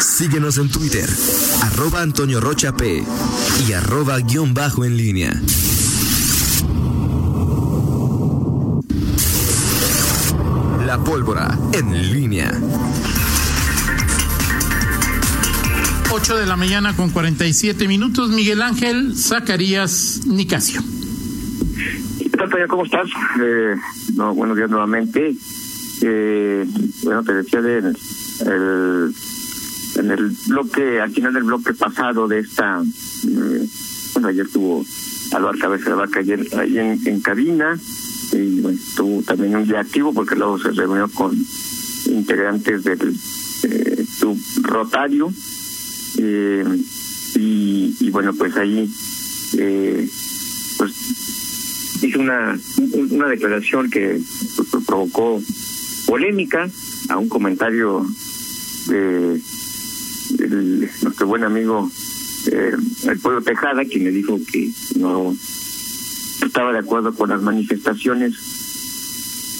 Síguenos en Twitter, arroba Antonio Rocha P y arroba guion bajo en línea. La pólvora en línea. 8 de la mañana con 47 minutos. Miguel Ángel Zacarías Nicasio. ¿Qué tal? ¿Cómo estás? Eh, no, buenos días nuevamente. Eh, bueno, te decía de el, en el bloque, al final del bloque pasado de esta, eh, bueno, ayer tuvo Álvaro Cabeza de Vaca ayer ahí en, cabina y bueno, tuvo también un día activo porque luego se reunió con integrantes del eh, rotario eh, y, y bueno pues ahí eh, pues hizo una una declaración que provocó polémica a un comentario de, de nuestro buen amigo eh, el pueblo Tejada quien le dijo que no estaba de acuerdo con las manifestaciones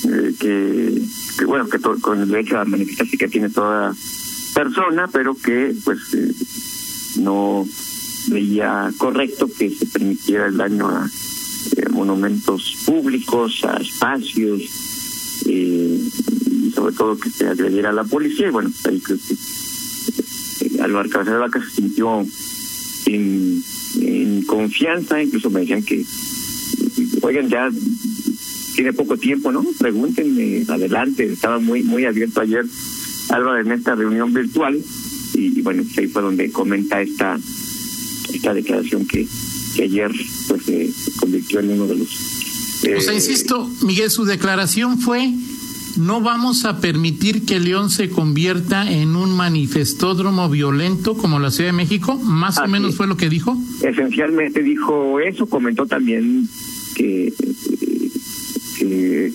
eh, que, bueno que to- con el derecho a manifestarse que tiene toda persona pero que pues eh, no veía correcto que se permitiera el daño a eh, monumentos públicos a espacios y sobre todo que se agrediera a la policía y bueno ahí creo que Álvaro Cabeza de Vaca se sintió en, en confianza incluso me decían que oigan, ya tiene poco tiempo, ¿no? Pregúntenme, adelante, estaba muy muy abierto ayer Álvaro en esta reunión virtual y, y bueno, pues ahí fue donde comenta esta esta declaración que, que ayer pues se convirtió en uno de los... O sea, eh, insisto, Miguel, su declaración fue, no vamos a permitir que León se convierta en un manifestódromo violento como la Ciudad de México, más o menos fue lo que dijo. esencialmente dijo eso, comentó también que, que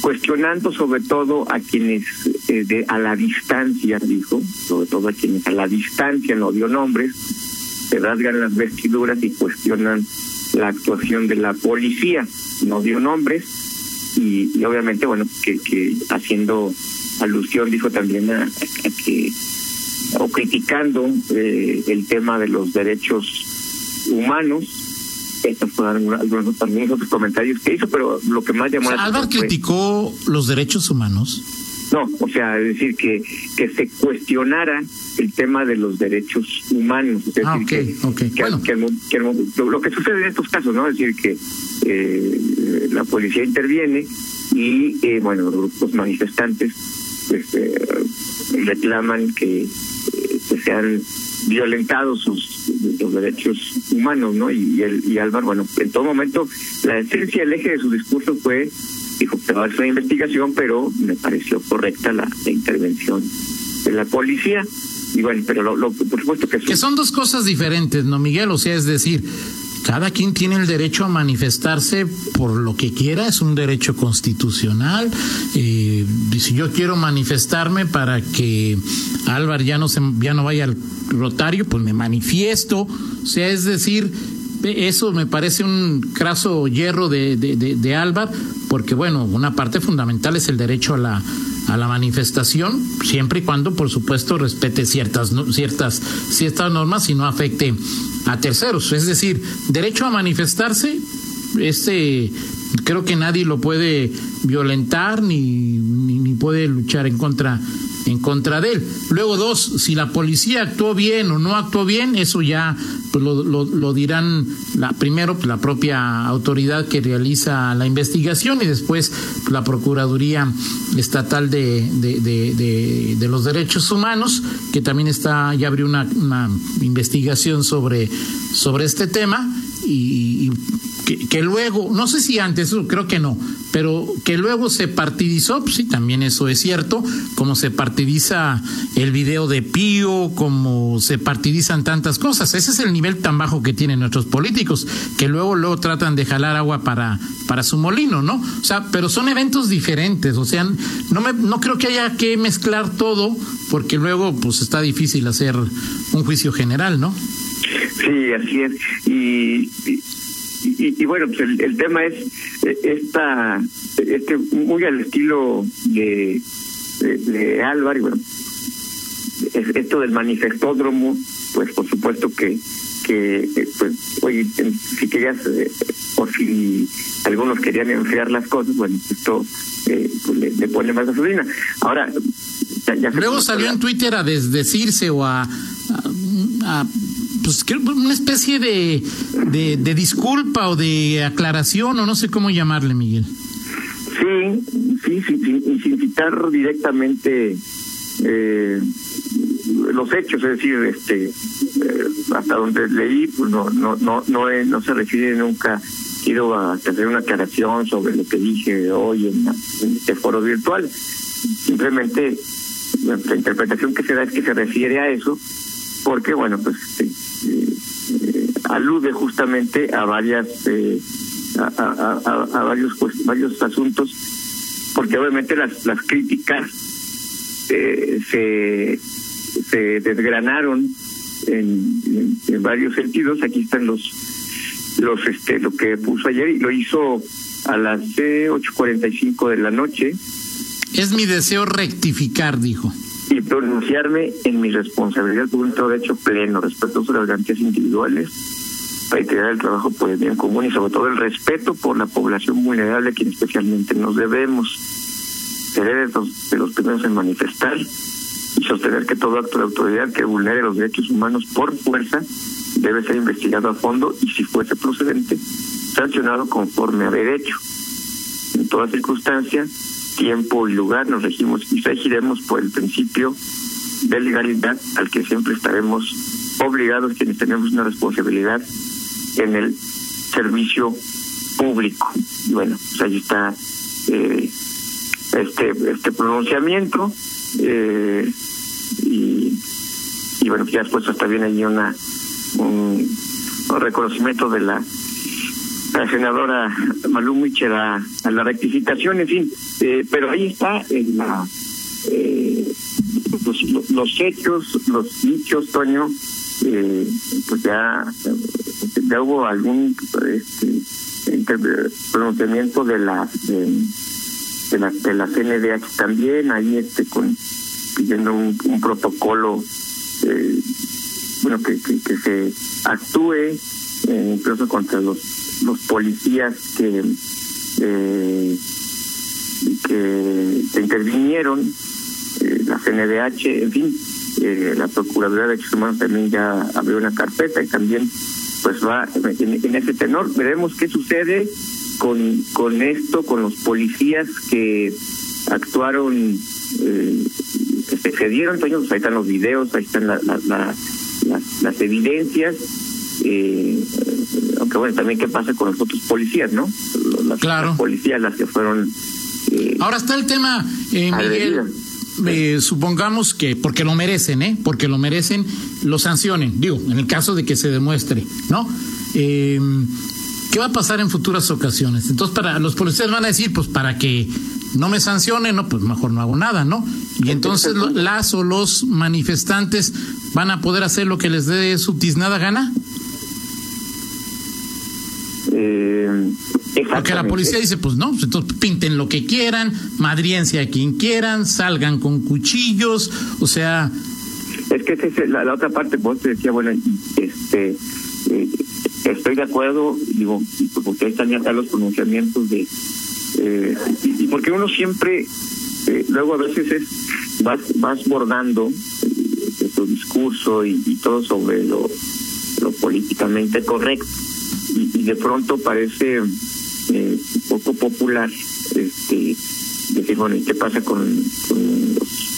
cuestionando sobre todo a quienes eh, de, a la distancia, dijo, sobre todo a quienes a la distancia no dio nombres, se rasgan las vestiduras y cuestionan la actuación de la policía, no dio nombres y, y obviamente bueno que, que haciendo alusión dijo también a, a que o criticando eh, el tema de los derechos humanos. Estos fueron algunos también otros comentarios que hizo, pero lo que más llamó O sea, la Álvaro atención criticó los derechos humanos. No, o sea, es decir, que, que se cuestionara el tema de los derechos humanos. Es Ah, decir, que, Bueno. que lo, que sucede en estos casos, ¿no? Es decir, que eh, la policía interviene y, eh, bueno, los manifestantes pues, eh, reclaman que, eh, que sean violentados sus los derechos humanos, ¿no? Y, el, y Álvaro, bueno, en todo momento, la esencia, el eje de su discurso fue dijo que va a hacer una investigación, pero me pareció correcta la, la intervención de la policía. Y bueno, pero lo, lo- por supuesto que, Que son dos cosas diferentes, ¿no, Miguel? O sea, es decir, cada quien tiene el derecho a manifestarse por lo que quiera, es un derecho constitucional. Eh, si yo quiero manifestarme para que Álvaro ya no, se, ya no vaya al rotario, pues me manifiesto. O sea, es decir, eso me parece un craso hierro de, de, de, Álvaro, porque bueno, una parte fundamental es el derecho a la a la manifestación, siempre y cuando, por supuesto, respete ciertas ciertas ciertas normas y no afecte a terceros. Es decir, derecho a manifestarse, este creo que nadie lo puede violentar ni, ni, ni puede luchar en contra en contra de él. Luego dos, si la policía actuó bien o no actuó bien, eso ya pues, lo, lo, lo dirán la, primero pues, la propia autoridad que realiza la investigación y después pues, la Procuraduría Estatal de, de, de, de, los Derechos Humanos, que también está ya abrió una, una investigación sobre, sobre este tema y, y que, luego, no sé si antes, creo que no, pero que luego se partidizó, pues sí, también eso es cierto, como se partidiza el video de Pío, como se partidizan tantas cosas. Ese es el nivel tan bajo que tienen nuestros políticos, que luego, luego tratan de jalar agua para, para su molino, ¿no? O sea, pero son eventos diferentes, o sea, no, me, no creo que haya que mezclar todo, porque luego, pues está difícil hacer un juicio general, ¿no? Sí, así es. Y, y, y, y bueno, pues el, el, tema es esta, este muy al estilo de, de, de Álvaro, bueno, esto del manifestódromo, pues por supuesto que que pues oye si querías o si algunos querían enfriar las cosas bueno esto pues le, pone más gasolina ahora luego salió en Twitter a desdecirse o a, a, pues una especie de, de, disculpa o de aclaración o no sé cómo llamarle Miguel Sí, sí, sí, y sin citar directamente eh, los hechos, es decir, este, eh, hasta donde leí, pues no, no, no, no, no se refiere nunca. Quiero hacer una aclaración sobre lo que dije hoy en, este foro virtual. Simplemente la interpretación que se da es que se refiere a eso, porque bueno, pues este, alude justamente a varias a, a, varios pues, varios asuntos porque obviamente las las críticas eh, se se desgranaron en, en, varios sentidos. Aquí están los los este lo que puso ayer y lo hizo a las ocho cuarenta y cinco de la noche. Es mi deseo rectificar dijo y pronunciarme en mi responsabilidad por un derecho pleno respecto a las garantías individuales para integrar el trabajo por el bien común y sobre todo el respeto por la población vulnerable a quien especialmente nos debemos. Ser de los, primeros en manifestar y sostener que todo acto de autoridad que vulnere los derechos humanos por fuerza debe ser investigado a fondo y si fuese procedente, sancionado conforme a derecho. En toda circunstancia, tiempo y lugar nos regimos y regiremos por el principio de legalidad al que siempre estaremos obligados quienes tenemos una responsabilidad en el servicio público. Y bueno, pues ahí está eh, este este pronunciamiento eh, y, y bueno, ya después está bien ahí una un, reconocimiento de la, la senadora Malú Michel a, la rectificación, en fin, eh, pero ahí está en la los, los hechos, los dichos, Toño, eh, pues ya, ya hubo algún este, pronunciamiento de la de, la de la CNDH también ahí este con pidiendo un, un protocolo eh, bueno que, que, se actúe eh, incluso contra los los policías que eh, que, que intervinieron eh, la CNDH en fin eh, la Procuraduría de Derechos Humanos también ya abrió una carpeta y también pues va en, ese tenor. Veremos qué sucede con, con esto, con los policías que actuaron, eh, que se cedieron, pues ahí están los videos, ahí están la, las, evidencias. Eh, aunque bueno, también qué pasa con los otros policías, ¿no? Las, policías, las que fueron... Ahora está el tema, eh, Miguel, eh, supongamos que, porque lo merecen, ¿eh? Porque lo merecen, lo sancionen, digo, en el caso de que se demuestre, ¿no? Eh, ¿Qué va a pasar en futuras ocasiones? Entonces, para los policías van a decir, pues para que no me sancionen, no, pues mejor no hago nada, ¿no? Y entonces las o los manifestantes van a poder hacer lo que les dé su tiznada gana. Eh, porque la policía dice, pues no, pues entonces pinten lo que quieran, madriense a quien quieran, salgan con cuchillos, o sea... Es que es la, otra parte, vos te decía, bueno, este, eh, estoy de acuerdo, digo, porque ahí están ya los pronunciamientos de... Eh, y, porque uno siempre, eh, luego a veces es, vas, vas bordando tu discurso y, todo sobre lo, lo políticamente correcto. Y, y de pronto parece eh, poco popular este decir bueno y qué pasa con,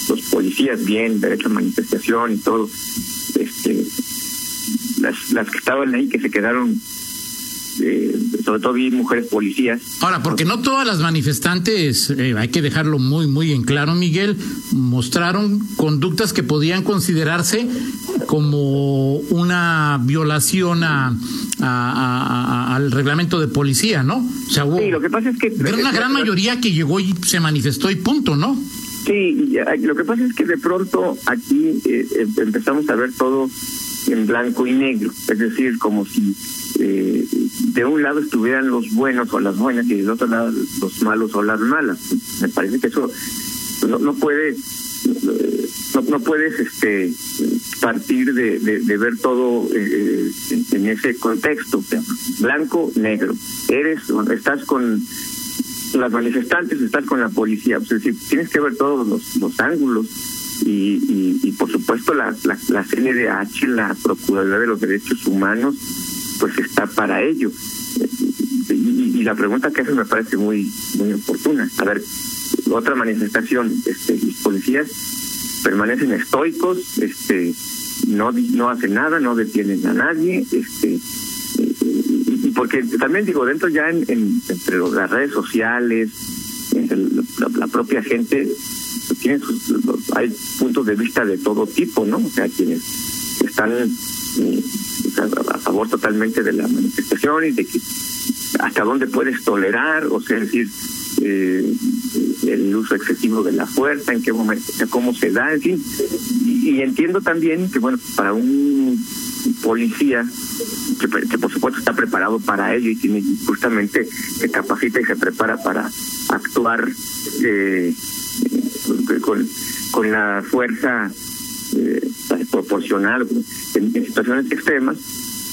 los, policías bien derecho a manifestación y todo. Este las las que estaban ahí que se quedaron eh, sobre todo vi mujeres policías. Ahora, porque no todas las manifestantes, eh, hay que dejarlo muy, muy en claro, Miguel, mostraron conductas que podían considerarse como una violación a, al reglamento de policía, ¿no? O sea, hubo, sí, lo que pasa es que... Era una gran mayoría que llegó y se manifestó y punto, ¿no? Sí, lo que pasa es que de pronto aquí eh, empezamos a ver todo en blanco y negro, es decir, como si eh, de un lado estuvieran los buenos o las buenas y del otro lado los malos o las malas. Me parece que eso no, no puede no, no puedes este partir de, de, ver todo eh, en, ese contexto. Blanco negro. Eres estás con las manifestantes estás con la policía. Es decir tienes que ver todos los, los ángulos y, y, por supuesto la, la, la CNDH la Procuraduría de los Derechos Humanos pues está para ello. Y, y la pregunta que haces me parece muy muy oportuna. A ver otra manifestación este los policías permanecen estoicos, este, no no hacen nada, no detienen a nadie, este, y, porque también digo dentro ya en, entre las redes sociales, la, propia gente tiene hay puntos de vista de todo tipo, ¿no? O sea, quienes están eh, a favor totalmente de la manifestación y de que hasta dónde puedes tolerar, o sea, decir, eh, el uso excesivo de la fuerza, en qué momento, cómo se da, en fin. Y, entiendo también que, bueno, para un policía que, por supuesto está preparado para ello y tiene justamente se capacita y se prepara para actuar eh, con, con la fuerza eh, proporcional en, situaciones extremas,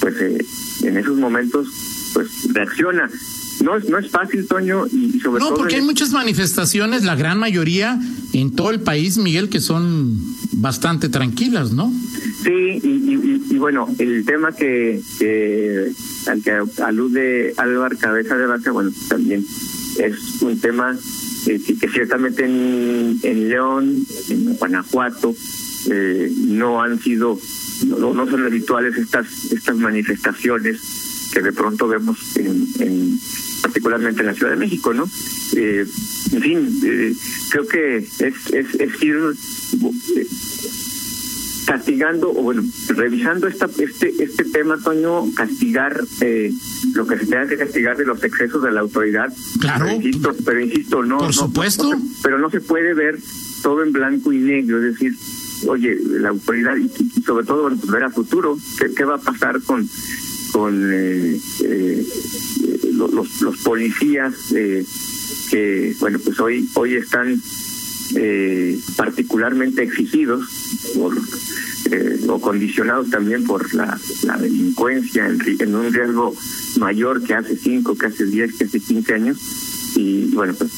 pues eh, en esos momentos pues reacciona no es, no es fácil, Toño, y, sobre todo... No, porque hay muchas manifestaciones, la gran mayoría en todo el país, Miguel, que son bastante tranquilas, ¿no? Sí, y, bueno, el tema que, al que alude Álvaro Cabeza de Vaca, bueno, también es un tema eh, que ciertamente en, en León, en Guanajuato, eh, no han sido, no, no son habituales estas, estas manifestaciones que de pronto vemos en, en particularmente en la Ciudad de México, ¿no? Eh, en fin, eh, creo que es, es, es ir eh, castigando o bueno revisando esta este este tema Toño castigar eh, lo que se tenga que castigar de los excesos de la autoridad. Claro. Pero insisto, pero insisto no por supuesto. pero no se puede ver todo en blanco y negro es decir oye la autoridad y, sobre todo bueno, ver a futuro ¿qué, qué va a pasar con con eh, eh, los, los policías eh, que, bueno, pues hoy, hoy están eh, particularmente exigidos por, eh, o condicionados también por la, la delincuencia en, en, un riesgo mayor que hace 5, que hace 10, que hace 15 años. Y bueno, pues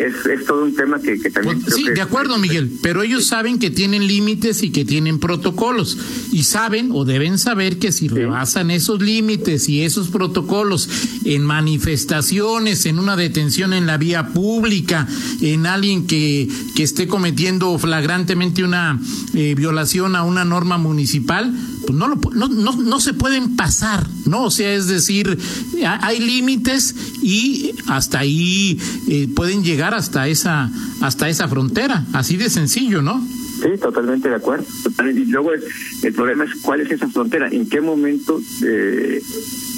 es, es todo un tema que, que también... sí, de acuerdo, Miguel, pero ellos saben que tienen límites y que tienen protocolos y saben o deben saber que si rebasan esos límites y esos protocolos en manifestaciones, en una detención en la vía pública, en alguien que, que esté cometiendo flagrantemente una eh, violación a una norma municipal, pues no, lo, no, no, no se pueden pasar, ¿no? O sea, es decir, hay límites y hasta ahí eh, pueden llegar hasta esa, hasta esa frontera, así de sencillo, ¿no? Sí, totalmente de acuerdo. Y luego el, problema es cuál es esa frontera, en qué momento eh,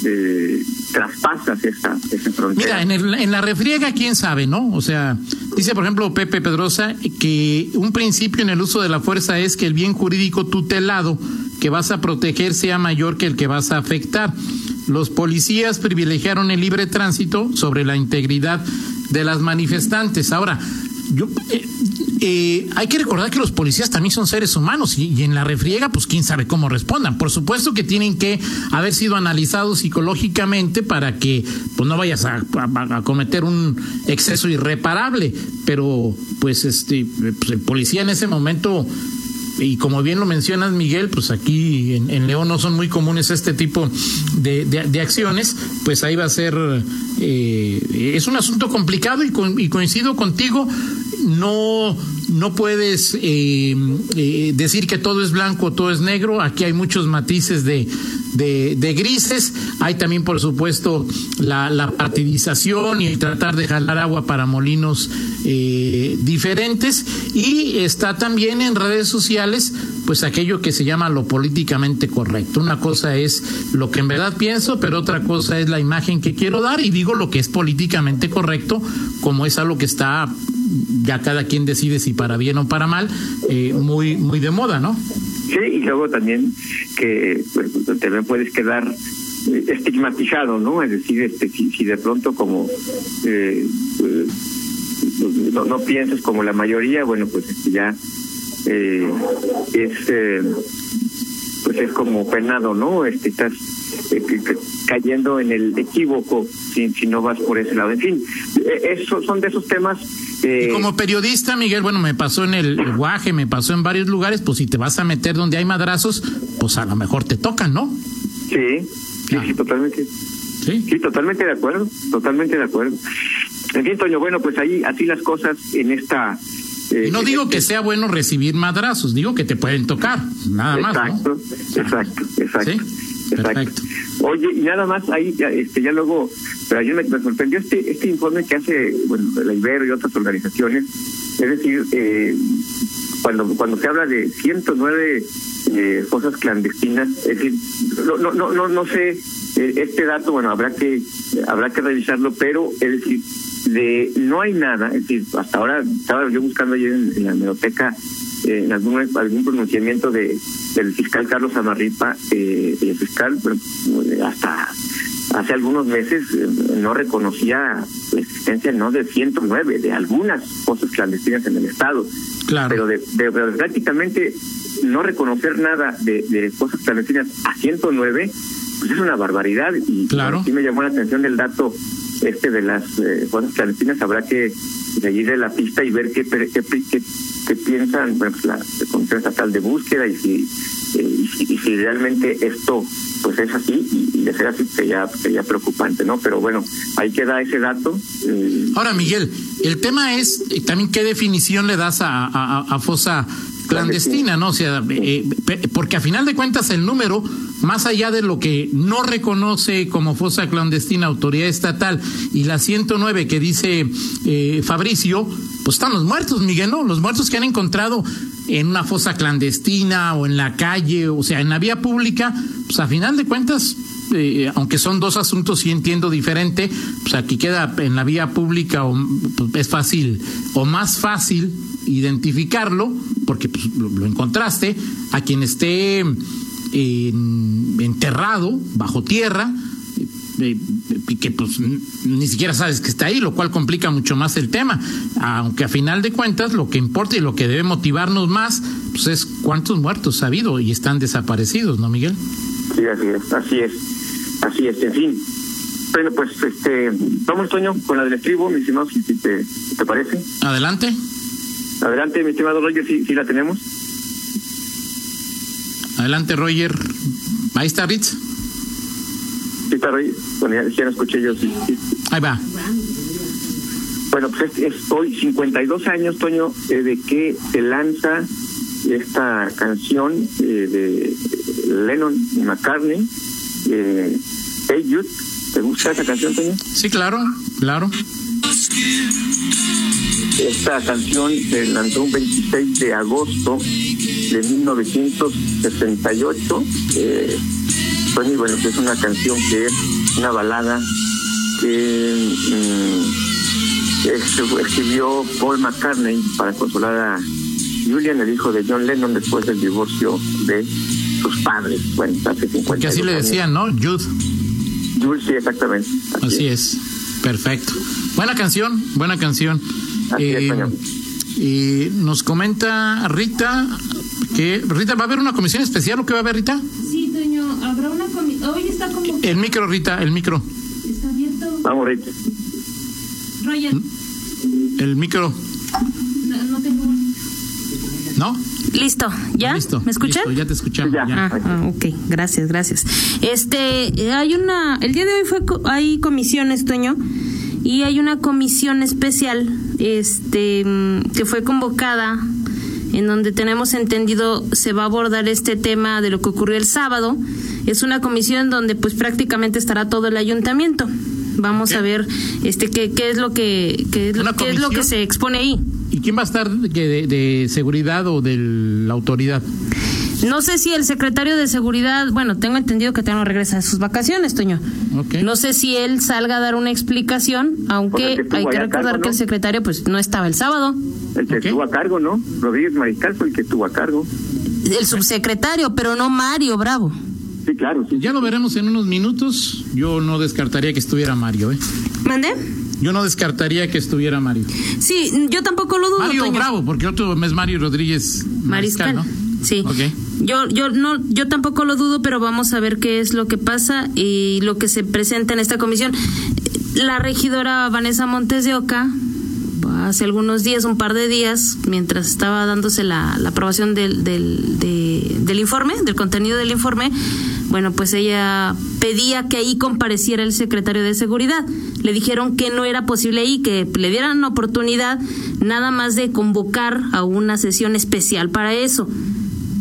eh, traspasas esa, esa frontera. Mira, en, el, en la refriega, quién sabe, ¿no? O sea, dice por ejemplo Pepe Pedrosa que un principio en el uso de la fuerza es que el bien jurídico tutelado que vas a proteger sea mayor que el que vas a afectar. Los policías privilegiaron el libre tránsito sobre la integridad de las manifestantes. Ahora, yo, eh, eh, hay que recordar que los policías también son seres humanos y, en la refriega, pues quién sabe cómo respondan. Por supuesto que tienen que haber sido analizados psicológicamente para que pues no vayas a, cometer un exceso irreparable. Pero pues este, pues, el policía en ese momento y como bien lo mencionas, Miguel, pues aquí en, León no son muy comunes este tipo de, de, acciones, pues ahí va a ser, eh, es un asunto complicado y, y coincido contigo, no, no puedes eh, eh, decir que todo es blanco, todo es negro, aquí hay muchos matices de, de, grises, hay también por supuesto la, la, partidización y tratar de jalar agua para molinos eh, diferentes. Y está también en redes sociales pues aquello que se llama lo políticamente correcto. Una cosa es lo que en verdad pienso, pero otra cosa es la imagen que quiero dar. Y digo lo que es políticamente correcto como es algo que está ya cada quien decide si para bien o para mal, eh, muy, muy de moda, ¿no? Sí, y luego también que pues, también puedes quedar eh, estigmatizado, ¿no? Es decir, este, si, de pronto como eh, no, no pienses como la mayoría, bueno, pues este, ya eh, es eh, pues es como penado, ¿no? Este, estás eh, cayendo en el equívoco si, si no vas por ese lado. En fin, eso son de esos temas. Eh, y como periodista, Miguel, bueno, me pasó en el guaje, me pasó en varios lugares, pues si te vas a meter donde hay madrazos, pues a lo mejor te tocan, ¿no? Sí, sí, sí, totalmente. Sí. sí, totalmente de acuerdo, totalmente de acuerdo. En fin, Toño, bueno, pues ahí así las cosas en esta y no digo que sea bueno recibir madrazos, digo que te pueden tocar, nada más. Exacto, exacto, exacto. Perfecto. Oye, y nada más ahí, ya, este, ya luego, pero ayer me, sorprendió este este informe que hace, bueno, la Ibero y otras organizaciones, es decir, eh, cuando cuando se habla de 109 eh, fosas clandestinas, es decir, no no no no, no sé eh, este dato, bueno, habrá que habrá que revisarlo, pero es decir, de no hay nada, es decir, hasta ahora estaba yo buscando ayer en, la biblioteca eh, en algún, algún pronunciamiento de del fiscal Carlos Amarripa, eh, el fiscal hasta hace algunos meses eh, no reconocía la existencia no de 109, de algunas cosas clandestinas en el Estado. Claro. Pero de, de, prácticamente no reconocer nada de, de cosas clandestinas a 109, pues es una barbaridad. Y claro. sí me llamó la atención del dato este de las eh, cosas clandestinas habrá que seguir la pista y ver qué, qué, qué, piensan bueno, pues la Comisión Estatal de Búsqueda y si, eh, y si, realmente esto pues es así y, de ser así sería, sería preocupante, ¿no? Pero bueno, ahí queda ese dato. Eh. Ahora, Miguel, el tema es también qué definición le das a, a, a fosa clandestina, ¿no? O sea, eh, porque a final de cuentas el número, más allá de lo que no reconoce como fosa clandestina autoridad estatal y la 109 que dice eh, Fabricio, pues están los muertos, Miguel, ¿no? Los muertos que han encontrado en una fosa clandestina o en la calle, o sea, en la vía pública, pues a final de cuentas eh, aunque son dos asuntos sí entiendo diferente, pues aquí queda en la vía pública o, pues es fácil o más fácil identificarlo, porque pues, lo, encontraste, a quien esté enterrado bajo tierra, eh, y que pues ni siquiera sabes que está ahí, lo cual complica mucho más el tema. Aunque a final de cuentas lo que importa y lo que debe motivarnos más pues es cuántos muertos ha habido y están desaparecidos, ¿no, Miguel? Sí, así es, así es, así es, en fin. Bueno, pues este, vamos, Toño, con la del estribo, mi estimado, si te, te parece. Adelante. Adelante, mi estimado Roger, si, si la tenemos. Adelante, Roger. Ahí está Ritz. Sí, está Roger. Bueno, ya, escuché yo. Sí, Ahí va. Bueno, pues es, hoy 52 años, Toño, eh, de que se lanza esta canción eh, de Lennon y McCartney, eh, Hey Youth. ¿Te gusta esa canción, Toño? Sí, claro, claro. Esta canción se lanzó un 26 de agosto de 1968. Eh, pues bueno, es una canción que es una balada que mm, escribió Paul McCartney para consolar a Julian, el hijo de John Lennon, después del divorcio de sus padres. Bueno, hace 50 Porque así le decían, ¿no? Jude. Jude, sí, exactamente. Así, es. Perfecto. Buena canción, buena canción. Eh, y nos comenta Rita que Rita va a haber una comisión especial o qué va a haber Rita? Sí, Toño, habrá una comisión. Hoy está como El micro Rita, el micro. Está abierto. Vamos Rita. Roger. El micro. No, no tengo. ¿No? Listo, ¿ya? Listo, ¿Me escuchan? ya te escuchamos. Ya. Ah, ah, ok, gracias, gracias. Este, hay una, el día de hoy fue, hay comisiones, Toño, y hay una comisión especial este que fue convocada en donde tenemos entendido se va a abordar este tema de lo que ocurrió el sábado. Es una comisión donde pues prácticamente estará todo el ayuntamiento. Vamos a ver este qué, qué es lo que qué es, lo, qué es lo que se expone ahí. ¿Y quién va a estar de, de seguridad o de la autoridad? No sé si el secretario de Seguridad, bueno, tengo entendido que no regresa de sus vacaciones, Toño. No sé si él salga a dar una explicación, aunque hay que recordar que el secretario pues no estaba el sábado. El que estuvo a cargo, ¿no? Rodríguez Mariscal fue el que estuvo a cargo. El subsecretario, pero no Mario Bravo. Sí, claro. Sí. Ya lo veremos en unos minutos. Yo no descartaría que estuviera Mario, ¿eh? ¿Mande? Yo no descartaría que estuviera Mario. Sí, yo tampoco lo dudo. Mario Toño. Bravo, porque otro es Mario Rodríguez Mariscal. ¿no? Sí. Ok. Yo, yo no, yo tampoco lo dudo, pero vamos a ver qué es lo que pasa y lo que se presenta en esta comisión. La regidora Vanessa Montes de Oca, hace algunos días, un par de días, mientras estaba dándose la, la aprobación del, del, de- del informe, del contenido del informe, bueno, pues ella pedía que ahí compareciera el secretario de Seguridad. Le dijeron que no era posible ahí, que le dieran oportunidad nada más de convocar a una sesión especial para eso.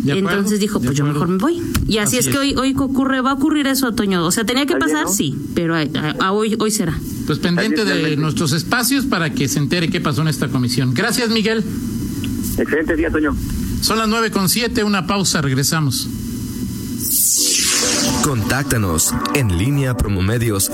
De acuerdo, Entonces dijo, pues yo mejor me voy. Y así, Así es, que hoy hoy ocurre, va a ocurrir eso, Otoño. O sea, tenía que pasar, ¿no? sí, pero a, a- a hoy hoy será. Pues pendiente de nuestros espacios para que se entere qué pasó en esta comisión. Gracias, Miguel. Excelente día, Toño. Son las nueve con siete, una pausa, regresamos. Contáctanos en línea promomedios